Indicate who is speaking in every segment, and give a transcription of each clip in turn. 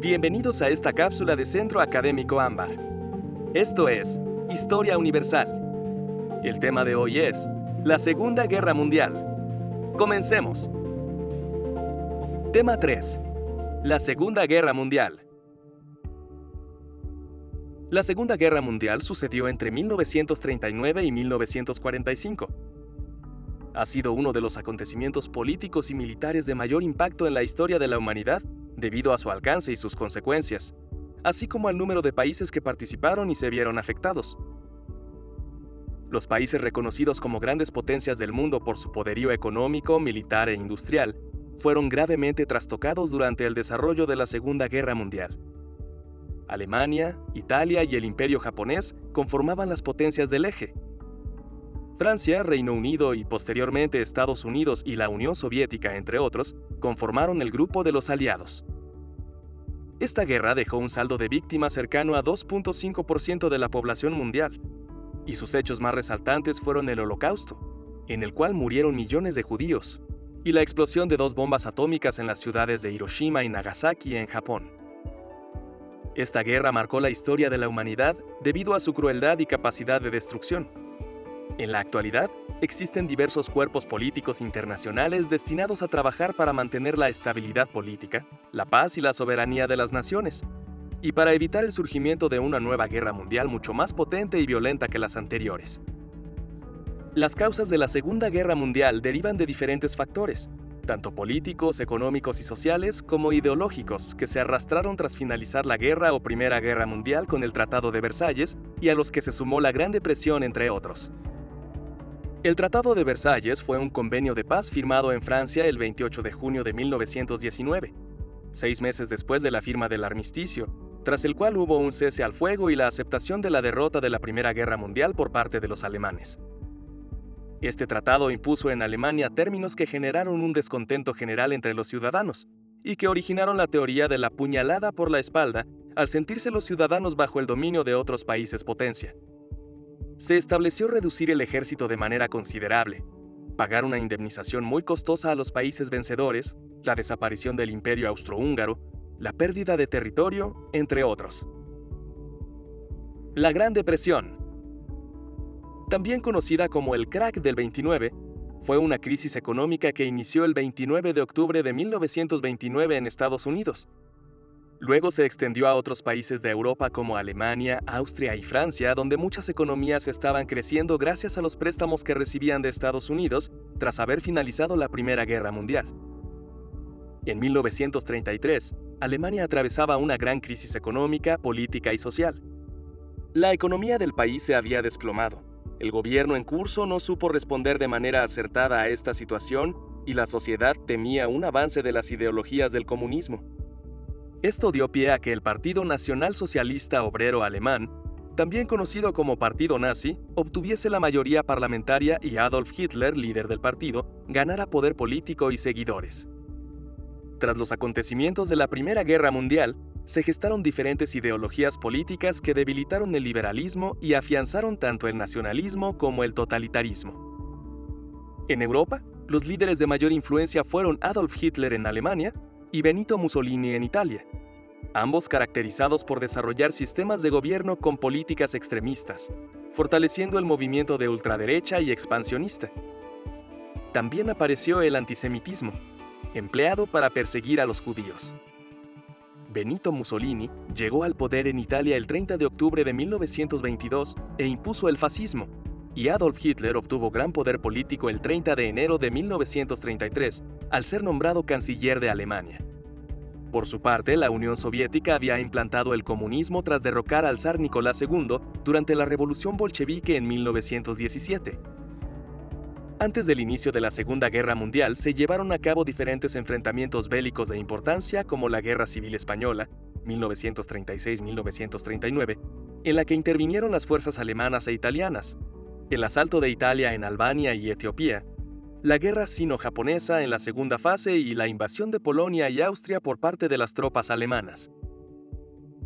Speaker 1: Bienvenidos a esta cápsula de Centro Académico Ámbar. Esto es Historia Universal. El tema de hoy es la Segunda Guerra Mundial. Comencemos. Tema 3. La Segunda Guerra Mundial. La Segunda Guerra Mundial sucedió entre 1939 y 1945. Ha sido uno de los acontecimientos políticos y militares de mayor impacto en la historia de la humanidad debido a su alcance y sus consecuencias, así como al número de países que participaron y se vieron afectados. Los países reconocidos como grandes potencias del mundo por su poderío económico, militar e industrial fueron gravemente trastocados durante el desarrollo de la Segunda Guerra Mundial. Alemania, Italia y el Imperio japonés conformaban las potencias del eje. Francia, Reino Unido y posteriormente Estados Unidos y la Unión Soviética, entre otros, conformaron el grupo de los aliados. Esta guerra dejó un saldo de víctimas cercano a 2.5% de la población mundial, y sus hechos más resaltantes fueron el Holocausto, en el cual murieron millones de judíos, y la explosión de dos bombas atómicas en las ciudades de Hiroshima y Nagasaki en Japón. Esta guerra marcó la historia de la humanidad debido a su crueldad y capacidad de destrucción. En la actualidad, existen diversos cuerpos políticos internacionales destinados a trabajar para mantener la estabilidad política, la paz y la soberanía de las naciones, y para evitar el surgimiento de una nueva guerra mundial mucho más potente y violenta que las anteriores. Las causas de la Segunda Guerra Mundial derivan de diferentes factores, tanto políticos, económicos y sociales como ideológicos, que se arrastraron tras finalizar la Guerra o Primera Guerra Mundial con el Tratado de Versalles y a los que se sumó la Gran Depresión, entre otros. El Tratado de Versalles fue un convenio de paz firmado en Francia el 28 de junio de 1919, seis meses después de la firma del armisticio, tras el cual hubo un cese al fuego y la aceptación de la derrota de la Primera Guerra Mundial por parte de los alemanes. Este tratado impuso en Alemania términos que generaron un descontento general entre los ciudadanos y que originaron la teoría de la puñalada por la espalda al sentirse los ciudadanos bajo el dominio de otros países potencia. Se estableció reducir el ejército de manera considerable, pagar una indemnización muy costosa a los países vencedores, la desaparición del imperio austrohúngaro, la pérdida de territorio, entre otros. La Gran Depresión también conocida como el crack del 29, fue una crisis económica que inició el 29 de octubre de 1929 en Estados Unidos. Luego se extendió a otros países de Europa como Alemania, Austria y Francia, donde muchas economías estaban creciendo gracias a los préstamos que recibían de Estados Unidos tras haber finalizado la Primera Guerra Mundial. En 1933, Alemania atravesaba una gran crisis económica, política y social. La economía del país se había desplomado el gobierno en curso no supo responder de manera acertada a esta situación y la sociedad temía un avance de las ideologías del comunismo. Esto dio pie a que el Partido Nacional Socialista Obrero Alemán, también conocido como Partido Nazi, obtuviese la mayoría parlamentaria y Adolf Hitler, líder del partido, ganara poder político y seguidores. Tras los acontecimientos de la Primera Guerra Mundial, se gestaron diferentes ideologías políticas que debilitaron el liberalismo y afianzaron tanto el nacionalismo como el totalitarismo. En Europa, los líderes de mayor influencia fueron Adolf Hitler en Alemania y Benito Mussolini en Italia, ambos caracterizados por desarrollar sistemas de gobierno con políticas extremistas, fortaleciendo el movimiento de ultraderecha y expansionista. También apareció el antisemitismo, empleado para perseguir a los judíos. Benito Mussolini llegó al poder en Italia el 30 de octubre de 1922 e impuso el fascismo, y Adolf Hitler obtuvo gran poder político el 30 de enero de 1933 al ser nombrado canciller de Alemania. Por su parte, la Unión Soviética había implantado el comunismo tras derrocar al zar Nicolás II durante la Revolución Bolchevique en 1917 antes del inicio de la Segunda Guerra Mundial se llevaron a cabo diferentes enfrentamientos bélicos de importancia como la Guerra Civil Española, 1936-1939, en la que intervinieron las fuerzas alemanas e italianas, el asalto de Italia en Albania y Etiopía, la guerra sino-japonesa en la segunda fase y la invasión de Polonia y Austria por parte de las tropas alemanas.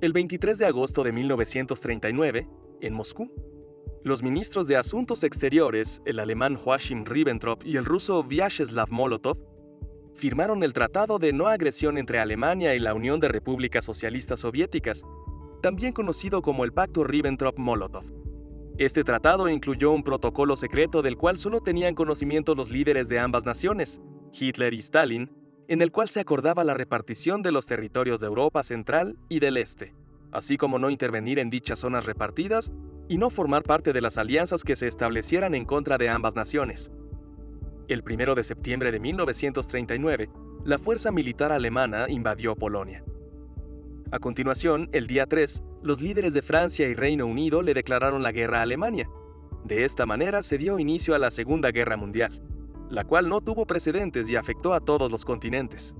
Speaker 1: El 23 de agosto de 1939, en Moscú, los ministros de Asuntos Exteriores, el alemán Joachim Ribbentrop y el ruso Vyacheslav Molotov, firmaron el Tratado de No Agresión entre Alemania y la Unión de Repúblicas Socialistas Soviéticas, también conocido como el Pacto Ribbentrop-Molotov. Este tratado incluyó un protocolo secreto del cual solo tenían conocimiento los líderes de ambas naciones, Hitler y Stalin, en el cual se acordaba la repartición de los territorios de Europa Central y del Este, así como no intervenir en dichas zonas repartidas y no formar parte de las alianzas que se establecieran en contra de ambas naciones. El 1 de septiembre de 1939, la fuerza militar alemana invadió Polonia. A continuación, el día 3, los líderes de Francia y Reino Unido le declararon la guerra a Alemania. De esta manera se dio inicio a la Segunda Guerra Mundial, la cual no tuvo precedentes y afectó a todos los continentes.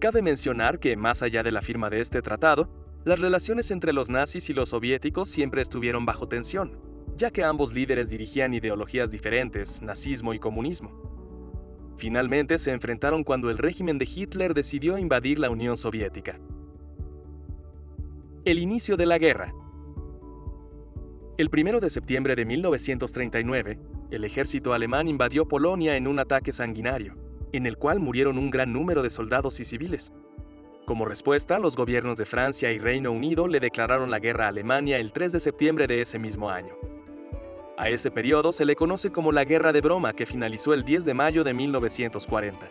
Speaker 1: Cabe mencionar que, más allá de la firma de este tratado, las relaciones entre los nazis y los soviéticos siempre estuvieron bajo tensión, ya que ambos líderes dirigían ideologías diferentes, nazismo y comunismo. Finalmente se enfrentaron cuando el régimen de Hitler decidió invadir la Unión Soviética. El inicio de la guerra. El 1 de septiembre de 1939, el ejército alemán invadió Polonia en un ataque sanguinario, en el cual murieron un gran número de soldados y civiles. Como respuesta, los gobiernos de Francia y Reino Unido le declararon la guerra a Alemania el 3 de septiembre de ese mismo año. A ese periodo se le conoce como la Guerra de Broma, que finalizó el 10 de mayo de 1940.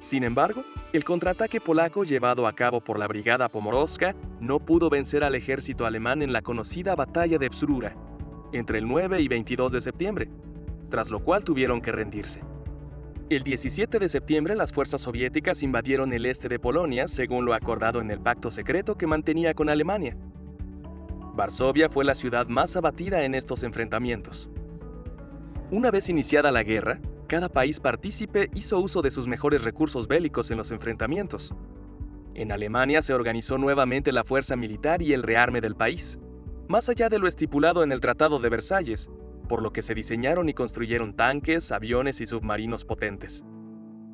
Speaker 1: Sin embargo, el contraataque polaco llevado a cabo por la Brigada Pomorowska no pudo vencer al ejército alemán en la conocida Batalla de Psrura, entre el 9 y 22 de septiembre, tras lo cual tuvieron que rendirse. El 17 de septiembre las fuerzas soviéticas invadieron el este de Polonia según lo acordado en el pacto secreto que mantenía con Alemania. Varsovia fue la ciudad más abatida en estos enfrentamientos. Una vez iniciada la guerra, cada país partícipe hizo uso de sus mejores recursos bélicos en los enfrentamientos. En Alemania se organizó nuevamente la fuerza militar y el rearme del país, más allá de lo estipulado en el Tratado de Versalles, por lo que se diseñaron y construyeron tanques, aviones y submarinos potentes.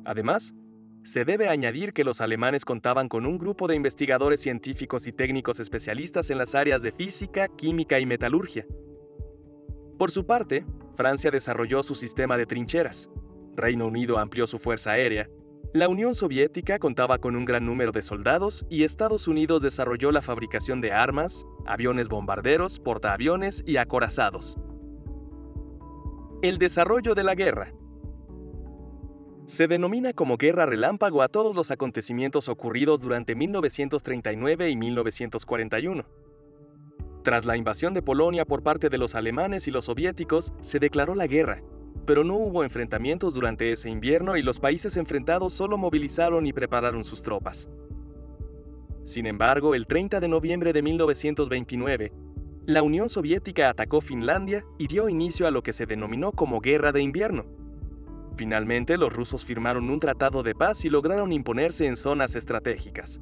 Speaker 1: Además, se debe añadir que los alemanes contaban con un grupo de investigadores científicos y técnicos especialistas en las áreas de física, química y metalurgia. Por su parte, Francia desarrolló su sistema de trincheras, Reino Unido amplió su fuerza aérea, la Unión Soviética contaba con un gran número de soldados y Estados Unidos desarrolló la fabricación de armas, aviones bombarderos, portaaviones y acorazados. El desarrollo de la guerra. Se denomina como guerra relámpago a todos los acontecimientos ocurridos durante 1939 y 1941. Tras la invasión de Polonia por parte de los alemanes y los soviéticos, se declaró la guerra, pero no hubo enfrentamientos durante ese invierno y los países enfrentados solo movilizaron y prepararon sus tropas. Sin embargo, el 30 de noviembre de 1929, la Unión Soviética atacó Finlandia y dio inicio a lo que se denominó como Guerra de Invierno. Finalmente, los rusos firmaron un tratado de paz y lograron imponerse en zonas estratégicas.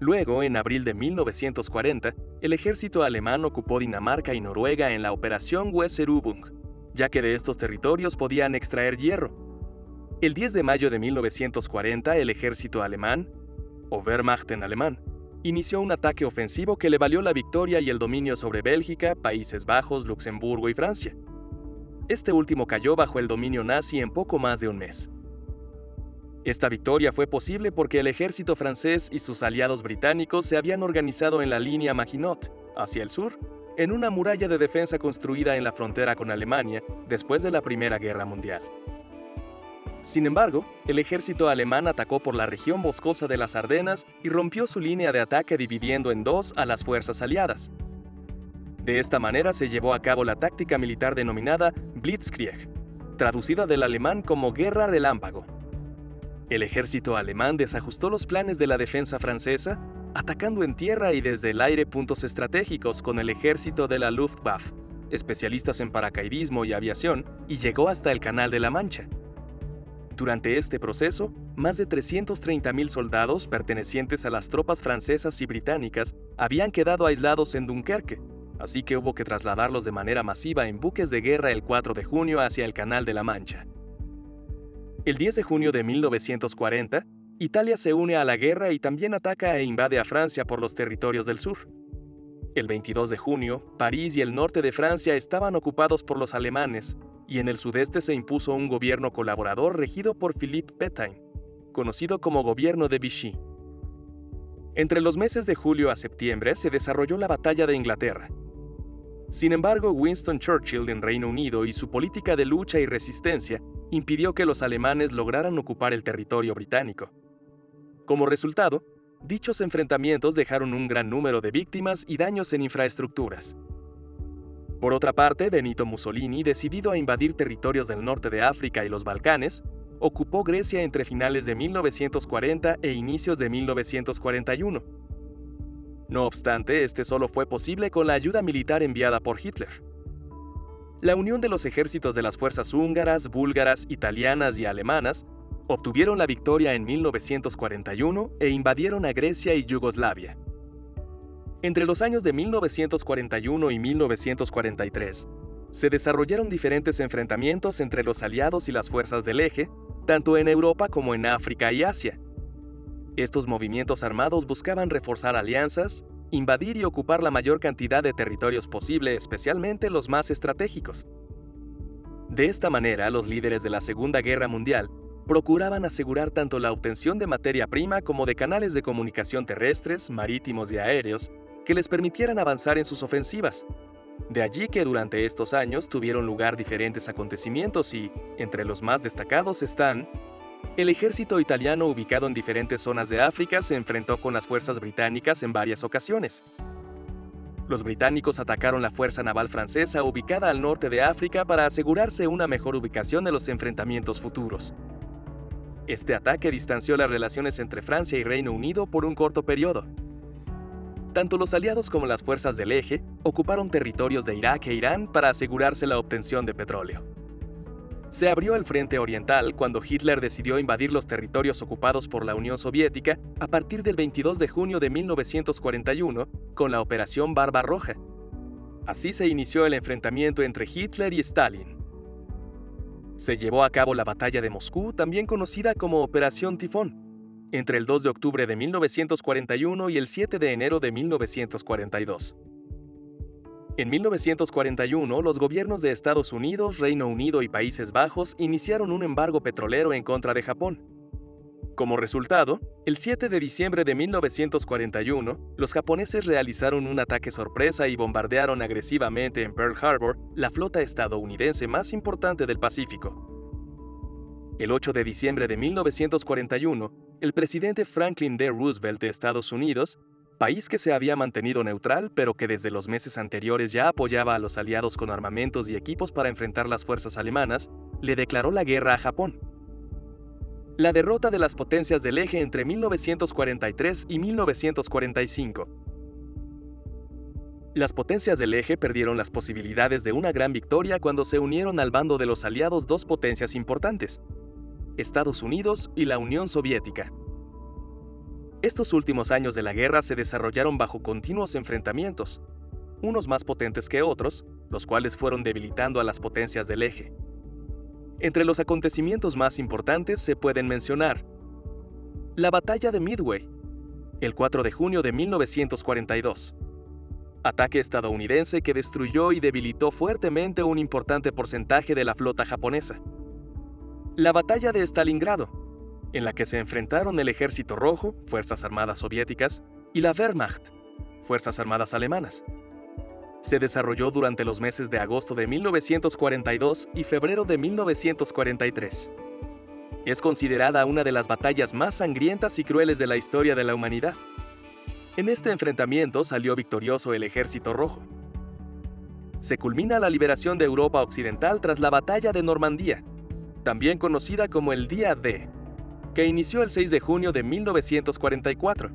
Speaker 1: Luego, en abril de 1940, el ejército alemán ocupó Dinamarca y Noruega en la Operación Weserübung, ya que de estos territorios podían extraer hierro. El 10 de mayo de 1940, el ejército alemán, o Wehrmacht en alemán, inició un ataque ofensivo que le valió la victoria y el dominio sobre Bélgica, Países Bajos, Luxemburgo y Francia. Este último cayó bajo el dominio nazi en poco más de un mes. Esta victoria fue posible porque el ejército francés y sus aliados británicos se habían organizado en la línea Maginot, hacia el sur, en una muralla de defensa construida en la frontera con Alemania después de la Primera Guerra Mundial. Sin embargo, el ejército alemán atacó por la región boscosa de las Ardenas y rompió su línea de ataque dividiendo en dos a las fuerzas aliadas. De esta manera se llevó a cabo la táctica militar denominada Blitzkrieg, traducida del alemán como guerra relámpago. El ejército alemán desajustó los planes de la defensa francesa, atacando en tierra y desde el aire puntos estratégicos con el ejército de la Luftwaffe, especialistas en paracaidismo y aviación, y llegó hasta el Canal de la Mancha. Durante este proceso, más de 330.000 soldados pertenecientes a las tropas francesas y británicas habían quedado aislados en Dunkerque, así que hubo que trasladarlos de manera masiva en buques de guerra el 4 de junio hacia el Canal de la Mancha. El 10 de junio de 1940, Italia se une a la guerra y también ataca e invade a Francia por los territorios del sur. El 22 de junio, París y el norte de Francia estaban ocupados por los alemanes, y en el sudeste se impuso un gobierno colaborador regido por Philippe Pétain, conocido como Gobierno de Vichy. Entre los meses de julio a septiembre se desarrolló la Batalla de Inglaterra. Sin embargo, Winston Churchill en Reino Unido y su política de lucha y resistencia impidió que los alemanes lograran ocupar el territorio británico. Como resultado, dichos enfrentamientos dejaron un gran número de víctimas y daños en infraestructuras. Por otra parte, Benito Mussolini, decidido a invadir territorios del norte de África y los Balcanes, ocupó Grecia entre finales de 1940 e inicios de 1941. No obstante, este solo fue posible con la ayuda militar enviada por Hitler. La unión de los ejércitos de las fuerzas húngaras, búlgaras, italianas y alemanas obtuvieron la victoria en 1941 e invadieron a Grecia y Yugoslavia. Entre los años de 1941 y 1943, se desarrollaron diferentes enfrentamientos entre los aliados y las fuerzas del eje, tanto en Europa como en África y Asia. Estos movimientos armados buscaban reforzar alianzas, invadir y ocupar la mayor cantidad de territorios posible, especialmente los más estratégicos. De esta manera, los líderes de la Segunda Guerra Mundial procuraban asegurar tanto la obtención de materia prima como de canales de comunicación terrestres, marítimos y aéreos que les permitieran avanzar en sus ofensivas, de allí que durante estos años tuvieron lugar diferentes acontecimientos y, entre los más destacados están, el ejército italiano ubicado en diferentes zonas de África se enfrentó con las fuerzas británicas en varias ocasiones. Los británicos atacaron la fuerza naval francesa ubicada al norte de África para asegurarse una mejor ubicación de los enfrentamientos futuros. Este ataque distanció las relaciones entre Francia y Reino Unido por un corto periodo, tanto los aliados como las fuerzas del eje ocuparon territorios de Irak e Irán para asegurarse la obtención de petróleo. Se abrió el frente oriental cuando Hitler decidió invadir los territorios ocupados por la Unión Soviética a partir del 22 de junio de 1941 con la Operación Barba Roja. Así se inició el enfrentamiento entre Hitler y Stalin. Se llevó a cabo la Batalla de Moscú, también conocida como Operación Tifón, entre el 2 de octubre de 1941 y el 7 de enero de 1942. En 1941, los gobiernos de Estados Unidos, Reino Unido y Países Bajos iniciaron un embargo petrolero en contra de Japón. Como resultado, el 7 de diciembre de 1941, los japoneses realizaron un ataque sorpresa y bombardearon agresivamente en Pearl Harbor la flota estadounidense más importante del Pacífico. El 8 de diciembre de 1941, el presidente Franklin D. Roosevelt de Estados Unidos, país que se había mantenido neutral pero que desde los meses anteriores ya apoyaba a los aliados con armamentos y equipos para enfrentar las fuerzas alemanas, le declaró la guerra a Japón. La derrota de las potencias del eje entre 1943 y 1945. Las potencias del eje perdieron las posibilidades de una gran victoria cuando se unieron al bando de los aliados dos potencias importantes, Estados Unidos y la Unión Soviética. Estos últimos años de la guerra se desarrollaron bajo continuos enfrentamientos, unos más potentes que otros, los cuales fueron debilitando a las potencias del eje. Entre los acontecimientos más importantes se pueden mencionar la Batalla de Midway, el 4 de junio de 1942, ataque estadounidense que destruyó y debilitó fuertemente un importante porcentaje de la flota japonesa. La batalla de Stalingrado, en la que se enfrentaron el Ejército Rojo, Fuerzas Armadas Soviéticas, y la Wehrmacht, Fuerzas Armadas Alemanas. Se desarrolló durante los meses de agosto de 1942 y febrero de 1943. Es considerada una de las batallas más sangrientas y crueles de la historia de la humanidad. En este enfrentamiento salió victorioso el Ejército Rojo. Se culmina la liberación de Europa Occidental tras la Batalla de Normandía, también conocida como el Día D, que inició el 6 de junio de 1944.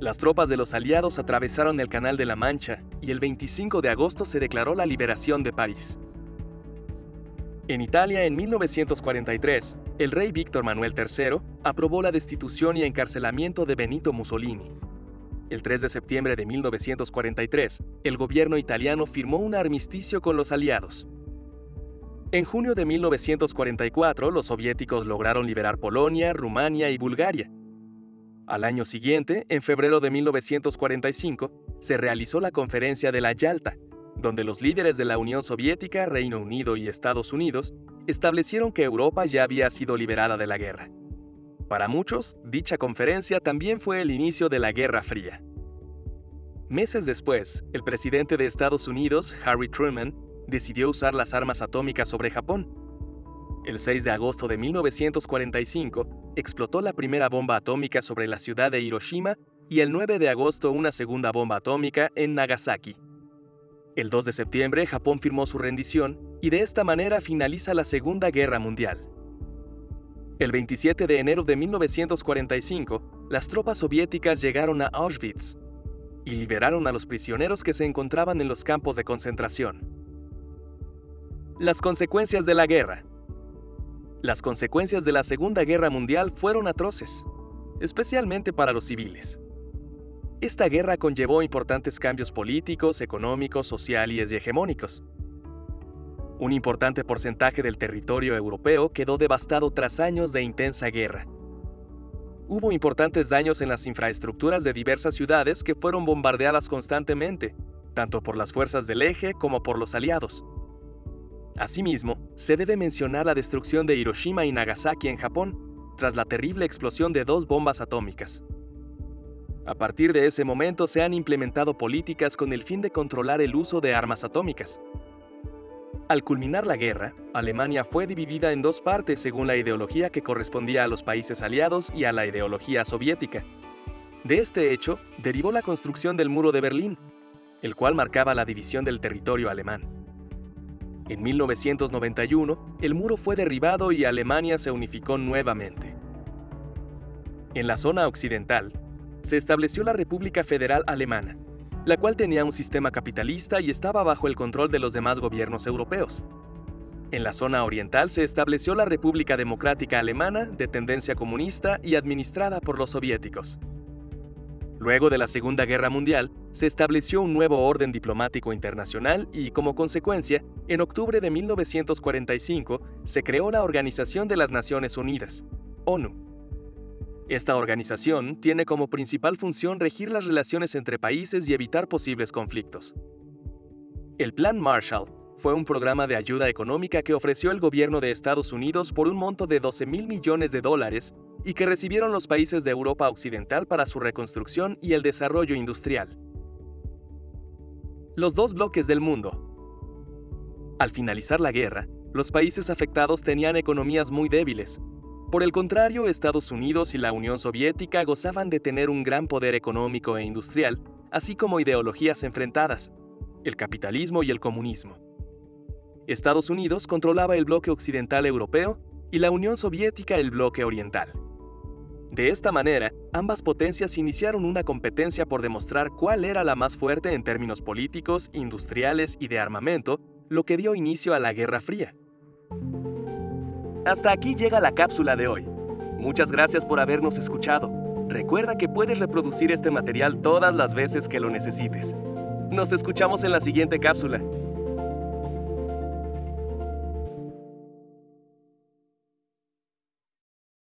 Speaker 1: Las tropas de los aliados atravesaron el Canal de la Mancha y el 25 de agosto se declaró la liberación de París. En Italia, en 1943, el rey Víctor Manuel III aprobó la destitución y encarcelamiento de Benito Mussolini. El 3 de septiembre de 1943, el gobierno italiano firmó un armisticio con los aliados, en junio de 1944, los soviéticos lograron liberar Polonia, Rumania y Bulgaria. Al año siguiente, en febrero de 1945, se realizó la Conferencia de la Yalta, donde los líderes de la Unión Soviética, Reino Unido y Estados Unidos establecieron que Europa ya había sido liberada de la guerra. Para muchos, dicha conferencia también fue el inicio de la Guerra Fría. Meses después, el presidente de Estados Unidos, Harry Truman, decidió usar las armas atómicas sobre Japón. El 6 de agosto de 1945, explotó la primera bomba atómica sobre la ciudad de Hiroshima y el 9 de agosto una segunda bomba atómica en Nagasaki. El 2 de septiembre Japón firmó su rendición y de esta manera finaliza la Segunda Guerra Mundial. El 27 de enero de 1945, las tropas soviéticas llegaron a Auschwitz, y liberaron a los prisioneros que se encontraban en los campos de concentración. Las consecuencias de la guerra. Las consecuencias de la Segunda Guerra Mundial fueron atroces, especialmente para los civiles. Esta guerra conllevó importantes cambios políticos, económicos, sociales y hegemónicos. Un importante porcentaje del territorio europeo quedó devastado tras años de intensa guerra hubo importantes daños en las infraestructuras de diversas ciudades que fueron bombardeadas constantemente, tanto por las fuerzas del eje como por los aliados. Asimismo, se debe mencionar la destrucción de Hiroshima y Nagasaki en Japón, tras la terrible explosión de dos bombas atómicas. A partir de ese momento se han implementado políticas con el fin de controlar el uso de armas atómicas. Al culminar la guerra, Alemania fue dividida en dos partes según la ideología que correspondía a los países aliados y a la ideología soviética. De este hecho, derivó la construcción del Muro de Berlín, el cual marcaba la división del territorio alemán. En 1991, el muro fue derribado y Alemania se unificó nuevamente. En la zona occidental, se estableció la República Federal Alemana, la cual tenía un sistema capitalista y estaba bajo el control de los demás gobiernos europeos. En la zona oriental se estableció la República Democrática Alemana, de tendencia comunista y administrada por los soviéticos. Luego de la Segunda Guerra Mundial, se estableció un nuevo orden diplomático internacional y, como consecuencia, en octubre de 1945 se creó la Organización de las Naciones Unidas, ONU, esta organización tiene como principal función regir las relaciones entre países y evitar posibles conflictos. El Plan Marshall fue un programa de ayuda económica que ofreció el gobierno de Estados Unidos por un monto de 12 mil millones de dólares y que recibieron los países de Europa Occidental para su reconstrucción y el desarrollo industrial. Los dos bloques del mundo. Al finalizar la guerra, los países afectados tenían economías muy débiles, por el contrario, Estados Unidos y la Unión Soviética gozaban de tener un gran poder económico e industrial, así como ideologías enfrentadas, el capitalismo y el comunismo. Estados Unidos controlaba el bloque occidental europeo y la Unión Soviética el bloque oriental. De esta manera, ambas potencias iniciaron una competencia por demostrar cuál era la más fuerte en términos políticos, industriales y de armamento, lo que dio inicio a la Guerra Fría. Hasta aquí llega la cápsula de hoy. Muchas gracias por habernos escuchado. Recuerda que puedes reproducir este material todas las veces que lo necesites. Nos escuchamos en la siguiente cápsula.